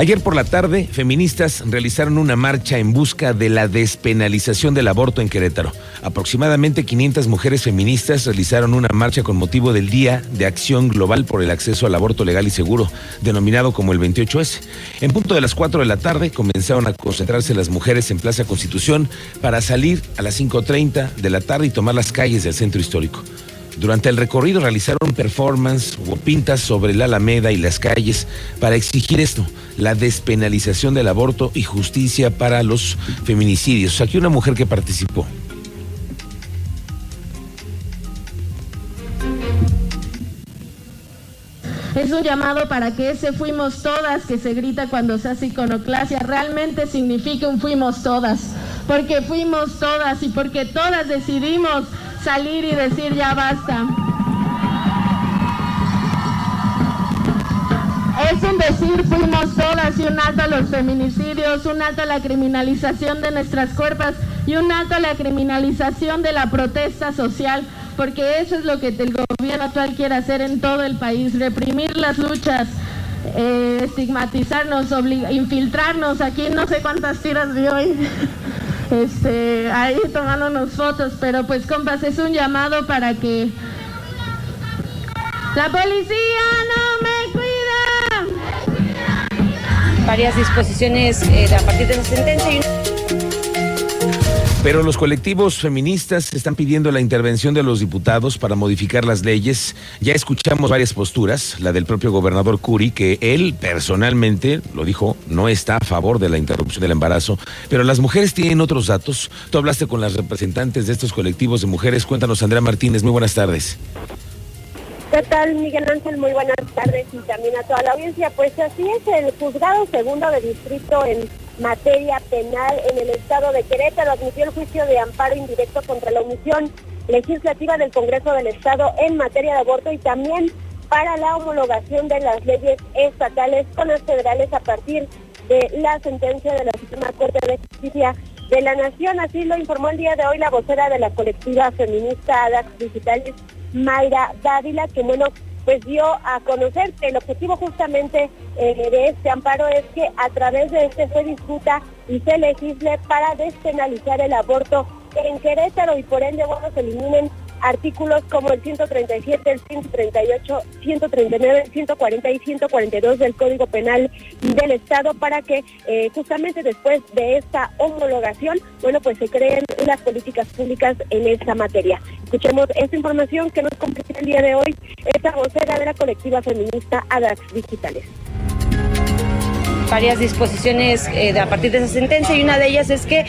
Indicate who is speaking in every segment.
Speaker 1: Ayer por la tarde, feministas realizaron una marcha en busca de la despenalización del aborto en Querétaro. Aproximadamente 500 mujeres feministas realizaron una marcha con motivo del Día de Acción Global por el Acceso al Aborto Legal y Seguro, denominado como el 28S. En punto de las 4 de la tarde comenzaron a concentrarse las mujeres en Plaza Constitución para salir a las 5.30 de la tarde y tomar las calles del centro histórico. Durante el recorrido realizaron performance o pintas sobre la Alameda y las calles para exigir esto, la despenalización del aborto y justicia para los feminicidios. Aquí una mujer que participó.
Speaker 2: Es un llamado para que ese fuimos todas que se grita cuando se hace iconoclasia realmente signifique un fuimos todas, porque fuimos todas y porque todas decidimos salir y decir ya basta. Es un decir, fuimos todas y un alto a los feminicidios, un alto a la criminalización de nuestras cuerpos y un alto a la criminalización de la protesta social, porque eso es lo que el gobierno actual quiere hacer en todo el país, reprimir las luchas, eh, estigmatizarnos, infiltrarnos. Aquí no sé cuántas tiras vi hoy. este, ahí tomándonos fotos, pero pues compas, es un llamado para que la policía no me
Speaker 3: cuida. Varias disposiciones eh, a partir de esa sentencia. Y...
Speaker 1: Pero los colectivos feministas están pidiendo la intervención de los diputados para modificar las leyes. Ya escuchamos varias posturas, la del propio gobernador Curi, que él personalmente, lo dijo, no está a favor de la interrupción del embarazo, pero las mujeres tienen otros datos. Tú hablaste con las representantes de estos colectivos de mujeres. Cuéntanos, Andrea Martínez, muy buenas tardes.
Speaker 4: ¿Qué tal, Miguel Ángel? Muy buenas tardes y también a toda la audiencia. Pues así es, el juzgado segundo de distrito en materia penal en el estado de Querétaro admitió el juicio de amparo indirecto contra la omisión legislativa del Congreso del Estado en materia de aborto y también para la homologación de las leyes estatales con las federales a partir de la sentencia de la Suprema Corte de Justicia de la Nación. Así lo informó el día de hoy la vocera de la colectiva feminista ADAX Digitales, Mayra Dávila, que bueno, pues dio a conocer. Que el objetivo justamente eh, de este amparo es que a través de este se discuta y se legisle para despenalizar el aborto en Querétaro y por ende, bueno, se eliminen artículos como el 137, el 138, 139, 140 y 142 del Código Penal del Estado para que eh, justamente después de esta homologación, bueno, pues se creen las políticas públicas en esta materia. Escuchemos esta información que nos comparte el día de hoy esta vocera de la colectiva feminista ADAX Digitales
Speaker 3: varias disposiciones eh, a partir de esa sentencia y una de ellas es que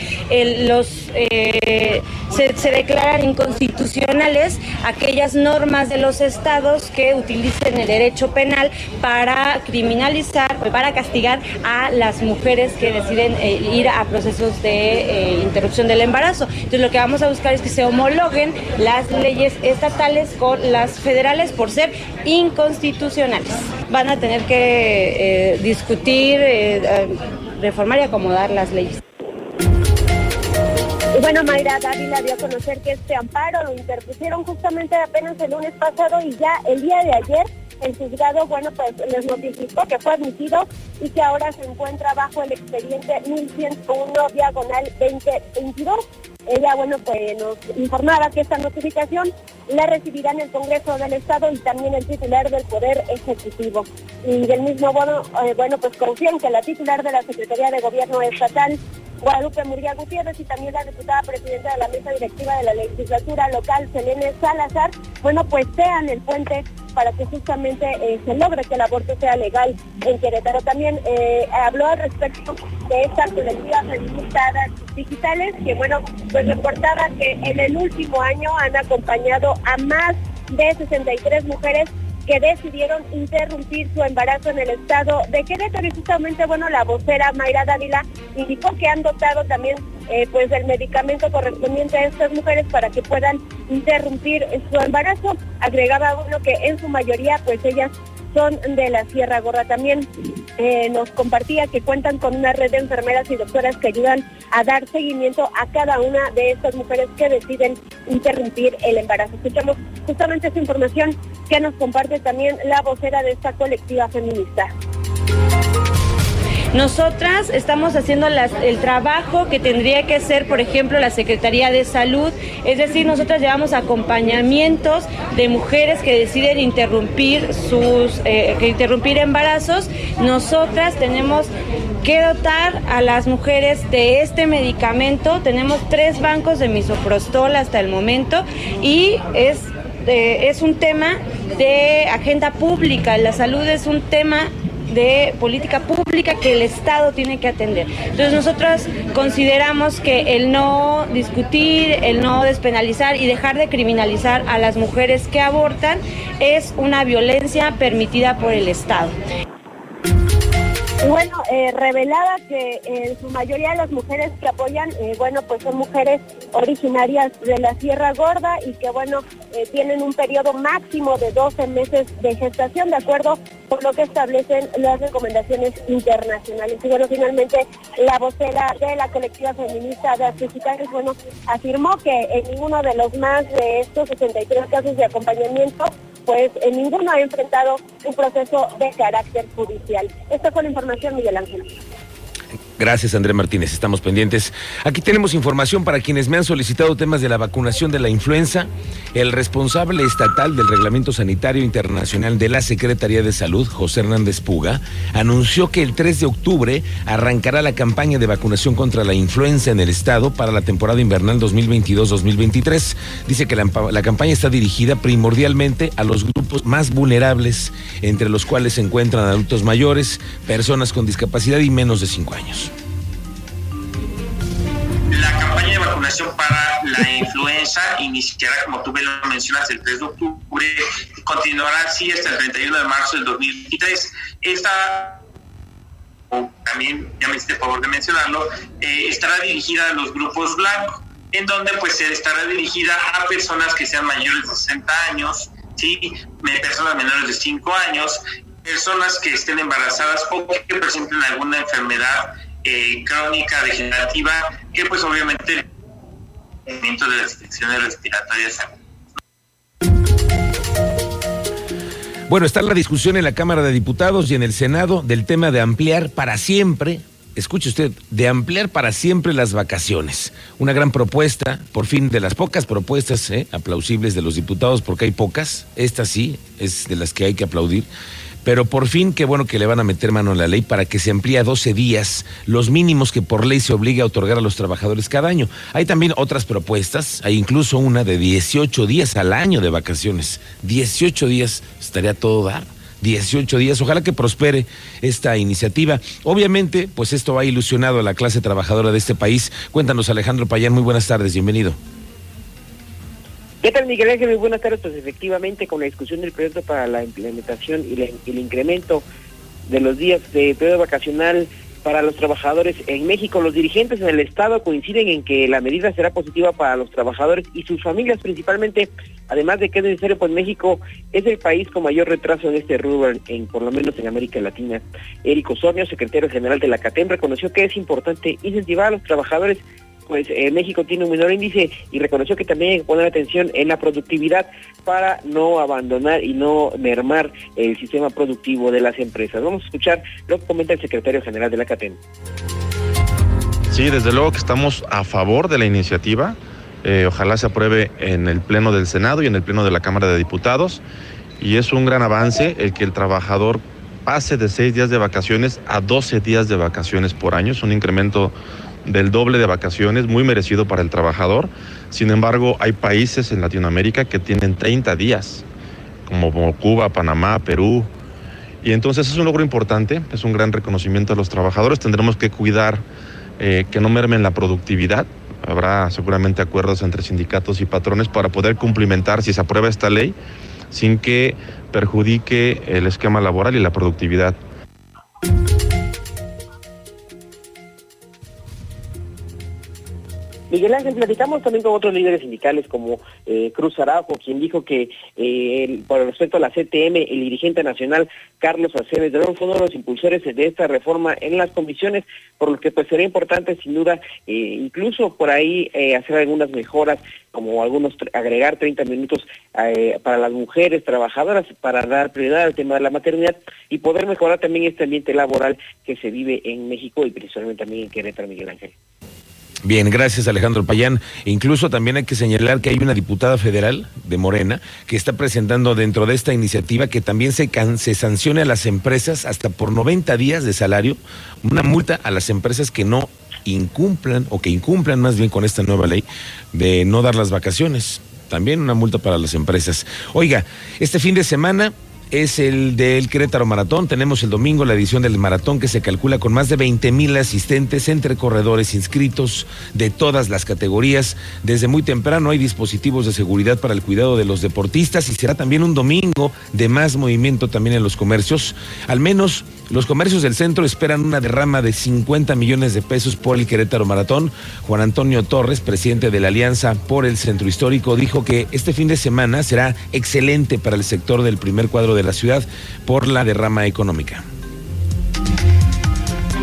Speaker 3: los eh, se, declaran inconstitucionales aquellas normas de los estados que utilicen el derecho penal para criminalizar, para castigar a las mujeres que deciden eh, ir a procesos de interrupción del embarazo. Entonces lo que vamos a buscar es que se homologuen las leyes estatales con las federales por ser inconstitucionales. Van a tener que discutir eh, reformar y acomodar las leyes.
Speaker 4: Y bueno, Mayra Dávila dio a conocer que este amparo lo interpusieron justamente apenas el lunes pasado y ya el día de ayer el juzgado, bueno, pues les notificó que fue admitido y que ahora se encuentra bajo el expediente 1101 diagonal 2022. Ella, bueno, pues nos informaba que esta notificación la recibirán el Congreso del Estado y también el titular del Poder Ejecutivo. Y del mismo modo, eh, bueno, pues confían que la titular de la Secretaría de Gobierno Estatal, Guadalupe Murguía Gutiérrez y también la diputada presidenta de la mesa directiva de la legislatura local, Selene Salazar, bueno, pues sean el puente para que justamente eh, se logre que el aborto sea legal en Querétaro. También eh, habló al respecto de esta colectiva feminista digitales, que bueno, pues reportaba que en el último año han acompañado a más de 63 mujeres que decidieron interrumpir su embarazo en el estado de Querétaro y justamente, bueno, la vocera Mayra Dávila indicó que han dotado también eh, pues el medicamento correspondiente a estas mujeres para que puedan interrumpir su embarazo. Agregaba uno que en su mayoría pues ellas son de la Sierra Gorda. También eh, nos compartía que cuentan con una red de enfermeras y doctoras que ayudan a dar seguimiento a cada una de estas mujeres que deciden interrumpir el embarazo. Escuchamos justamente esta información que nos comparte también la vocera de esta colectiva feminista.
Speaker 3: Nosotras estamos haciendo el trabajo que tendría que hacer, por ejemplo, la Secretaría de Salud, es decir, nosotras llevamos acompañamientos de mujeres que deciden interrumpir sus, eh, que interrumpir embarazos. Nosotras tenemos que dotar a las mujeres de este medicamento. Tenemos tres bancos de misoprostol hasta el momento y es eh, es un tema de agenda pública, la salud es un tema de política pública que el Estado tiene que atender. Entonces nosotros consideramos que el no discutir, el no despenalizar y dejar de criminalizar a las mujeres que abortan es una violencia permitida por el Estado.
Speaker 4: Bueno, eh, revelaba que en eh, su mayoría de las mujeres que apoyan, eh, bueno, pues son mujeres originarias de la Sierra Gorda y que, bueno, tienen un periodo máximo de 12 meses de gestación, de acuerdo con lo que establecen las recomendaciones internacionales. Y bueno, finalmente la vocera de la colectiva feminista de Africanos, bueno, afirmó que en ninguno de los más de estos 63 casos de acompañamiento pues en ninguno ha enfrentado un proceso de carácter judicial. Esta fue la información, Miguel Ángel.
Speaker 1: Gracias, André Martínez. Estamos pendientes. Aquí tenemos información para quienes me han solicitado temas de la vacunación de la influenza. El responsable estatal del Reglamento Sanitario Internacional de la Secretaría de Salud, José Hernández Puga, anunció que el 3 de octubre arrancará la campaña de vacunación contra la influenza en el estado para la temporada invernal 2022-2023. Dice que la, la campaña está dirigida primordialmente a los grupos más vulnerables, entre los cuales se encuentran adultos mayores, personas con discapacidad y menos de 5 años
Speaker 5: vacunación para la influenza iniciará, como tú me lo mencionas, el 3 de octubre, continuará así hasta el 31 de marzo del 2023. Esta también, ya me hiciste favor de mencionarlo, eh, estará dirigida a los grupos blancos, en donde pues estará dirigida a personas que sean mayores de 60 años, ¿sí? personas menores de 5 años, personas que estén embarazadas o que presenten alguna enfermedad eh, crónica degenerativa que pues obviamente respiratorias
Speaker 1: Bueno, está la discusión en la Cámara de Diputados y en el Senado del tema de ampliar para siempre, escuche usted, de ampliar para siempre las vacaciones. Una gran propuesta, por fin, de las pocas propuestas ¿eh? aplausibles de los diputados, porque hay pocas, esta sí es de las que hay que aplaudir pero por fin, qué bueno que le van a meter mano a la ley para que se amplíe a 12 días los mínimos que por ley se obliga a otorgar a los trabajadores cada año. Hay también otras propuestas, hay incluso una de 18 días al año de vacaciones. 18 días estaría todo dar. 18 días. Ojalá que prospere esta iniciativa. Obviamente, pues esto ha ilusionado a la clase trabajadora de este país. Cuéntanos, Alejandro Payán. Muy buenas tardes. Bienvenido.
Speaker 6: ¿Qué tal, Miguel Ángel? Buenas tardes. Pues efectivamente, con la discusión del proyecto para la implementación y el incremento de los días de periodo vacacional para los trabajadores en México, los dirigentes en el Estado coinciden en que la medida será positiva para los trabajadores y sus familias principalmente, además de que es necesario, pues México es el país con mayor retraso en este rubro, en, por lo menos en América Latina. Eric Osornio, secretario general de la CATEM, reconoció que es importante incentivar a los trabajadores pues eh, México tiene un menor índice y reconoció que también hay que poner atención en la productividad para no abandonar y no mermar el sistema productivo de las empresas. Vamos a escuchar lo que comenta el secretario general de la CATEN.
Speaker 7: Sí, desde luego que estamos a favor de la iniciativa. Eh, ojalá se apruebe en el Pleno del Senado y en el Pleno de la Cámara de Diputados. Y es un gran avance el que el trabajador pase de seis días de vacaciones a 12 días de vacaciones por año. Es un incremento del doble de vacaciones, muy merecido para el trabajador. Sin embargo, hay países en Latinoamérica que tienen 30 días, como Cuba, Panamá, Perú. Y entonces es un logro importante, es un gran reconocimiento a los trabajadores. Tendremos que cuidar eh, que no mermen la productividad. Habrá seguramente acuerdos entre sindicatos y patrones para poder cumplimentar, si se aprueba esta ley, sin que perjudique el esquema laboral y la productividad.
Speaker 6: Miguel Ángel, platicamos también con otros líderes sindicales como eh, Cruz Araujo, quien dijo que eh, por respecto a la CTM, el dirigente nacional Carlos Aceves de fue uno de los impulsores de esta reforma en las comisiones, por lo que pues sería importante sin duda eh, incluso por ahí hacer algunas mejoras, como algunos agregar 30 minutos para las mujeres trabajadoras para dar prioridad al tema de la maternidad y poder mejorar también este ambiente laboral que se vive en México y principalmente también en Querétaro, Miguel Ángel.
Speaker 1: Bien, gracias Alejandro Payán. Incluso también hay que señalar que hay una diputada federal de Morena que está presentando dentro de esta iniciativa que también se, se sancione a las empresas hasta por 90 días de salario, una multa a las empresas que no incumplan o que incumplan más bien con esta nueva ley de no dar las vacaciones. También una multa para las empresas. Oiga, este fin de semana es el del Querétaro Maratón. Tenemos el domingo la edición del maratón que se calcula con más de 20 mil asistentes entre corredores inscritos de todas las categorías. Desde muy temprano hay dispositivos de seguridad para el cuidado de los deportistas y será también un domingo de más movimiento también en los comercios. Al menos los comercios del centro esperan una derrama de 50 millones de pesos por el Querétaro Maratón. Juan Antonio Torres, presidente de la Alianza por el Centro Histórico, dijo que este fin de semana será excelente para el sector del primer cuadro de la ciudad por la derrama económica.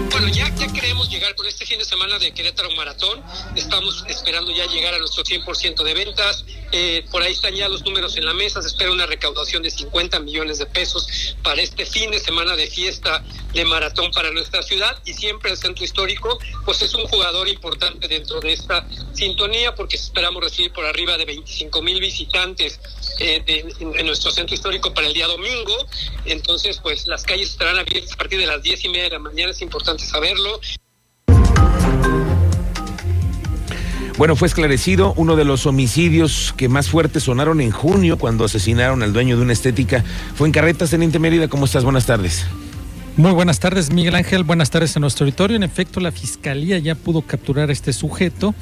Speaker 8: Bueno, ya, queremos llegar con este fin de semana de Querétaro Maratón. Estamos esperando ya llegar a nuestro 100% de ventas. Eh, por ahí están ya los números en la mesa. Se espera una recaudación de 50 millones de pesos para este fin de semana de fiesta de maratón para nuestra ciudad. Y siempre el centro histórico, pues es un jugador importante dentro de esta sintonía, porque esperamos recibir por arriba de 25 mil visitantes eh, en, nuestro centro histórico para el día domingo. Entonces, pues las calles estarán abiertas a partir de las 10 y media de la mañana. Es importante saberlo.
Speaker 1: Bueno, fue esclarecido uno de los homicidios que más fuertes sonaron en junio cuando asesinaron al dueño de una estética. Fue en Carretas, Teniente Mérida. ¿Cómo estás? Buenas tardes.
Speaker 9: Muy buenas tardes, Miguel Ángel. Buenas tardes a nuestro auditorio. En efecto, la fiscalía ya pudo capturar a este sujeto.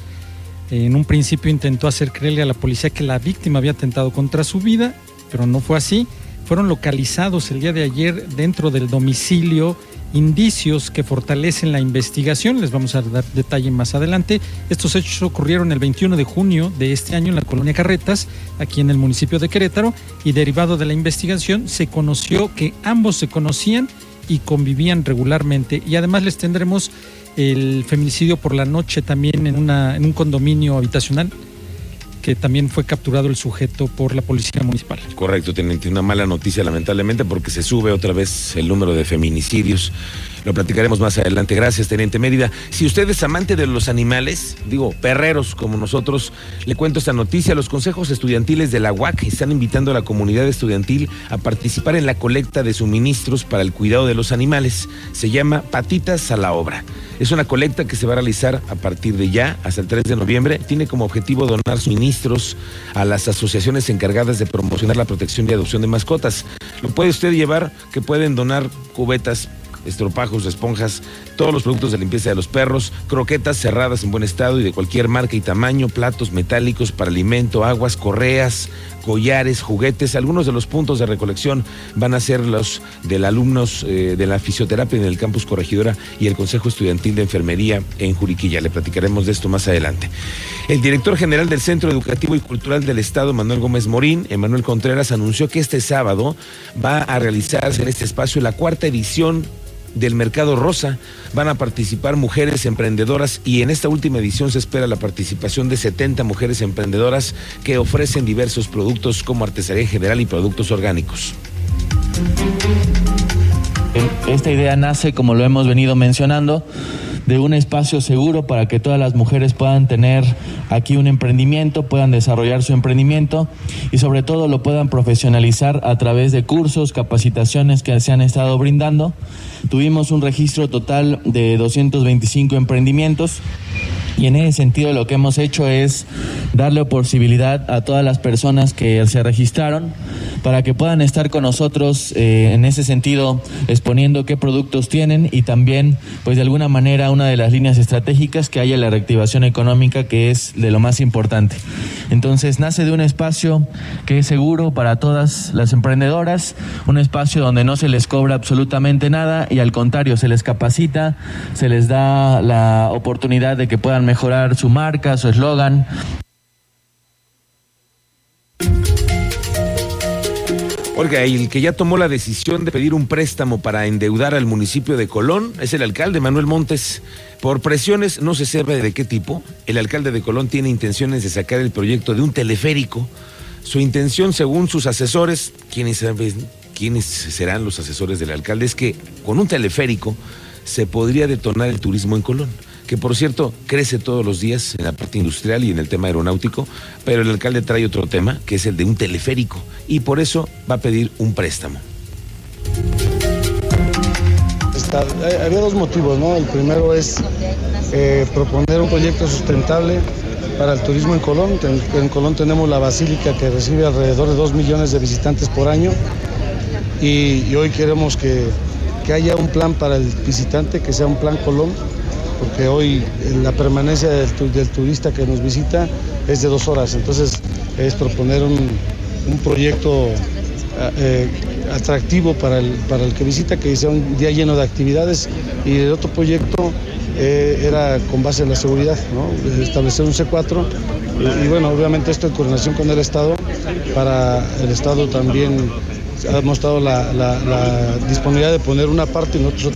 Speaker 9: En un principio intentó hacer creerle a la policía que la víctima había atentado contra su vida, pero no fue así. Fueron localizados el día de ayer dentro del domicilio indicios que fortalecen la investigación. Les vamos a dar detalle más adelante. Estos hechos ocurrieron el 21 de junio de este año en la colonia Carretas, aquí en el municipio de Querétaro, y derivado de la investigación se conoció que ambos se conocían y convivían regularmente. Y además les tendremos el feminicidio por la noche también en, una, en un condominio habitacional también fue capturado el sujeto por la policía municipal.
Speaker 1: Correcto, tiene una mala noticia lamentablemente porque se sube otra vez el número de feminicidios. Lo platicaremos más adelante. Gracias, Teniente Mérida. Si usted es amante de los animales, digo, perreros como nosotros, le cuento esta noticia. Los consejos estudiantiles de la UAC están invitando a la comunidad estudiantil a participar en la colecta de suministros para el cuidado de los animales. Se llama Patitas a la Obra. Es una colecta que se va a realizar a partir de ya hasta el 3 de noviembre. Tiene como objetivo donar suministros a las asociaciones encargadas de promocionar la protección y adopción de mascotas. Lo puede usted llevar, que pueden donar cubetas estropajos, esponjas, todos los productos de limpieza de los perros, croquetas cerradas en buen estado y de cualquier marca y tamaño, platos metálicos para alimento, aguas, correas, collares, juguetes. Algunos de los puntos de recolección van a ser los de los alumnos eh, de la fisioterapia en el campus Corregidora y el Consejo Estudiantil de Enfermería en Juriquilla. Le platicaremos de esto más adelante. El director general del Centro Educativo y Cultural del Estado, Manuel Gómez Morín, Emanuel Contreras, anunció que este sábado va a realizarse en este espacio la cuarta edición del Mercado Rosa. Van a participar mujeres emprendedoras y en esta última edición se espera la participación de 70 mujeres emprendedoras que ofrecen diversos productos como artesanía general y productos orgánicos.
Speaker 10: Esta idea nace, como lo hemos venido mencionando, de un espacio seguro para que todas las mujeres puedan tener aquí un emprendimiento, puedan desarrollar su emprendimiento y sobre todo lo puedan profesionalizar a través de cursos, capacitaciones que se han estado brindando. Tuvimos un registro total de 225 emprendimientos y en ese sentido lo que hemos hecho es darle posibilidad a todas las personas que se registraron para que puedan estar con nosotros eh, en ese sentido exponiendo qué productos tienen y también pues de alguna manera una de las líneas estratégicas que haya la reactivación económica que es de lo más importante. Entonces nace de un espacio que es seguro para todas las emprendedoras, un espacio donde no se les cobra absolutamente nada y al contrario se les capacita, se les da la oportunidad de que puedan mejorar su marca, su eslogan.
Speaker 1: Oiga, y el que ya tomó la decisión de pedir un préstamo para endeudar al municipio de Colón es el alcalde Manuel Montes. Por presiones, no se sabe de qué tipo, el alcalde de Colón tiene intenciones de sacar el proyecto de un teleférico. Su intención, según sus asesores, ¿quiénes, quiénes serán los asesores del alcalde? Es que con un teleférico se podría detonar el turismo en Colón que por cierto crece todos los días en la parte industrial y en el tema aeronáutico, pero el alcalde trae otro tema, que es el de un teleférico, y por eso va a pedir un préstamo.
Speaker 11: Había dos motivos, ¿no? El primero es eh, proponer un proyecto sustentable para el turismo en Colón. En, Colón tenemos la basílica que recibe alrededor de dos millones de visitantes por año y, hoy queremos que, que haya un plan para el visitante, que sea un plan Colón porque hoy la permanencia del, turista que nos visita es de dos horas, entonces es proponer un, proyecto eh, atractivo para el, para el que visita, que sea un día lleno de actividades. Y el otro proyecto eh, era con base en la seguridad, establecer un C4 y, bueno, obviamente esto en coordinación con el Estado, para el Estado también ha mostrado la, disponibilidad de poner una parte y nosotros